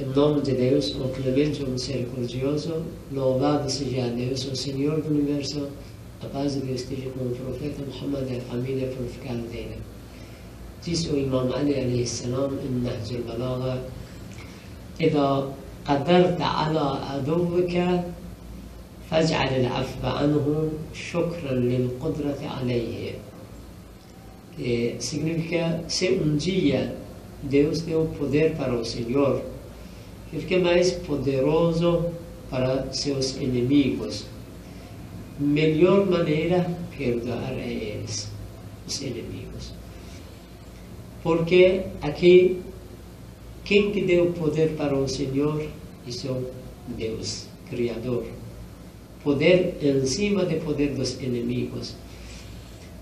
Em nome de Deus, o clemente, o misericordioso, louvado seja Deus, o Senhor do Universo, a paz de Deus esteja com o profeta Muhammad e a família purificada dele. Diz o Imam Ali عليه السلام em نهج البلاغة إذا قدرت على عدوك فاجعل العفو عنه شكرا للقدرة عليه que significa se um dia Deus deu poder para o Senhor, fique mais poderoso para seus inimigos. Melhor maneira perdoar a eles, os inimigos. Porque aqui, quem que deu poder para o Senhor? Isso é Deus, Criador. Poder em cima do poder dos inimigos.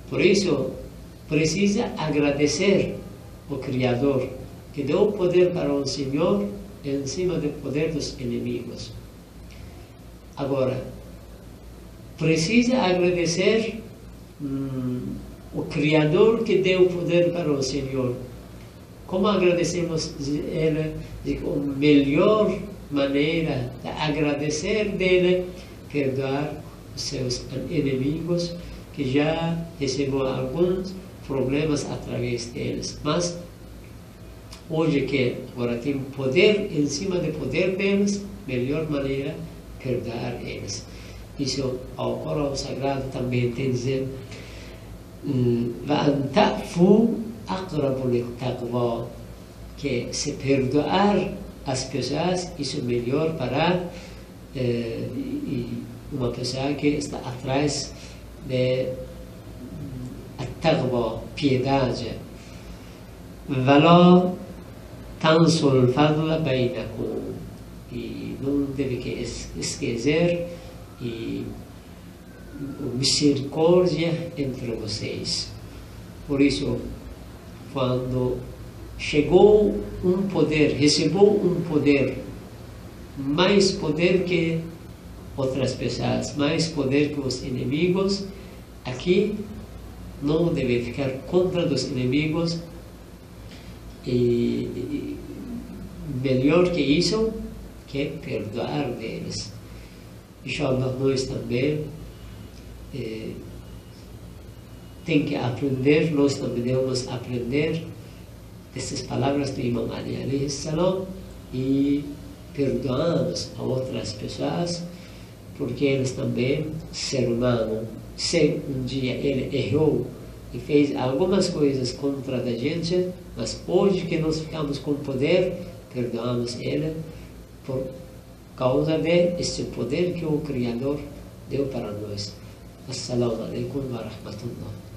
Por isso, precisa agradecer o Criador, que deu poder para o Senhor em cima do poder dos inimigos. Agora, precisa agradecer hum, o Criador que deu poder para o Senhor. Como agradecemos Ele? De a melhor maneira de agradecer dele, perdoar os seus inimigos, que já recebeu alguns problemas através deles. Mas Hoje que agora tem poder em cima de poder deles, melhor maneira perdoar eles. Isso ao Corão Sagrado também tem dizer um, mm, que se perdoar as pessoas, isso é melhor para eh, uma pessoa que está atrás de taqwa, piedade. Valor Tansulfadla Bainakum. E não deve esquecer e misericórdia entre vocês. Por isso, quando chegou um poder, recebeu um poder, mais poder que outras pessoas, mais poder que os inimigos, aqui não deve ficar contra os inimigos, e, melhor que isso que perdoar deles. Inshallah, nós também eh, tem que aprender, nós também devemos aprender essas palavras do Imam Ali alayhi salam e perdoamos a outras pessoas porque eles também, ser humano, se um dia ele errou e fez algumas coisas contra a gente, mas hoje que nós ficamos com poder, perdoamos ele por causa deste poder que o Criador deu para nós. Assalamu alaikum wa rahmatullah.